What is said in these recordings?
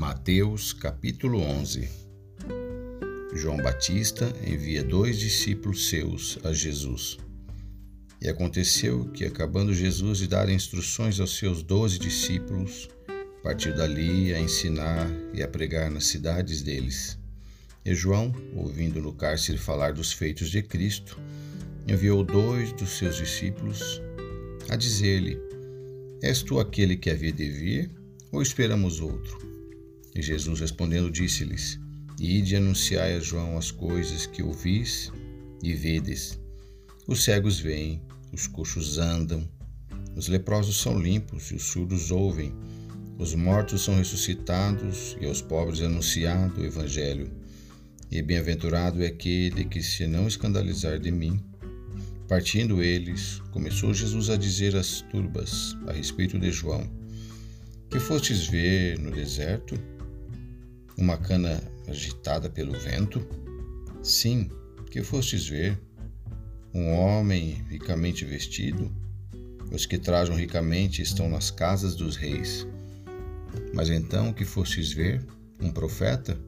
Mateus capítulo 11 João Batista envia dois discípulos seus a Jesus. E aconteceu que, acabando Jesus de dar instruções aos seus doze discípulos, partiu dali a ensinar e a pregar nas cidades deles. E João, ouvindo no cárcere falar dos feitos de Cristo, enviou dois dos seus discípulos a dizer-lhe: És tu aquele que havia de vir, ou esperamos outro? E Jesus respondendo disse-lhes: Ide anunciai a João as coisas que ouvis e vedes. Os cegos veem, os coxos andam, os leprosos são limpos e os surdos ouvem, os mortos são ressuscitados e aos pobres é anunciado o Evangelho. E bem-aventurado é aquele que se não escandalizar de mim. Partindo eles, começou Jesus a dizer às turbas a respeito de João: Que fostes ver no deserto? Uma cana agitada pelo vento? Sim, que fostes ver? Um homem ricamente vestido? Os que trajam ricamente estão nas casas dos reis. Mas então que fostes ver? Um profeta?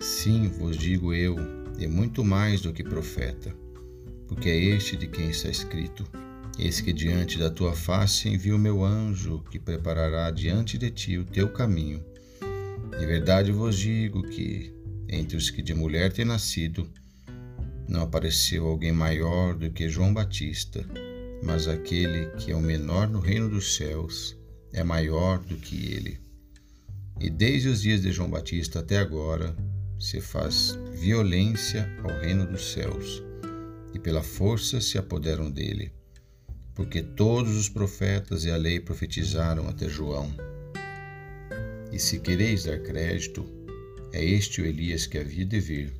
Sim, vos digo eu, e muito mais do que profeta, porque é este de quem está escrito: Eis que diante da tua face envio meu anjo, que preparará diante de ti o teu caminho. De verdade vos digo que, entre os que de mulher têm nascido, não apareceu alguém maior do que João Batista, mas aquele que é o menor no reino dos céus é maior do que ele. E desde os dias de João Batista até agora se faz violência ao reino dos céus, e pela força se apoderam dele, porque todos os profetas e a lei profetizaram até João. E se quereis dar crédito, é este o Elias que havia de vir.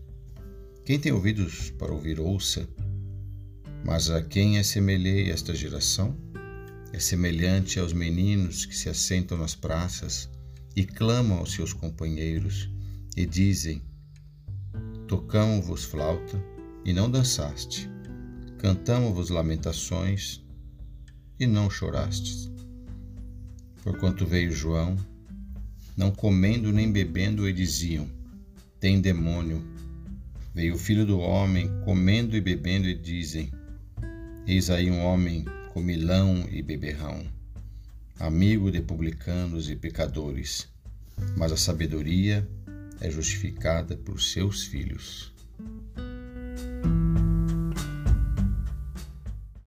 Quem tem ouvidos para ouvir, ouça. Mas a quem assemelhei esta geração? É semelhante aos meninos que se assentam nas praças e clamam aos seus companheiros e dizem: Tocamos-vos flauta e não dançaste, cantamos-vos lamentações e não chorastes. Porquanto veio João, não comendo nem bebendo, e diziam: Tem demônio. Veio o filho do homem, comendo e bebendo, e dizem: Eis aí um homem comilão e beberrão, amigo de publicanos e pecadores, mas a sabedoria é justificada por seus filhos.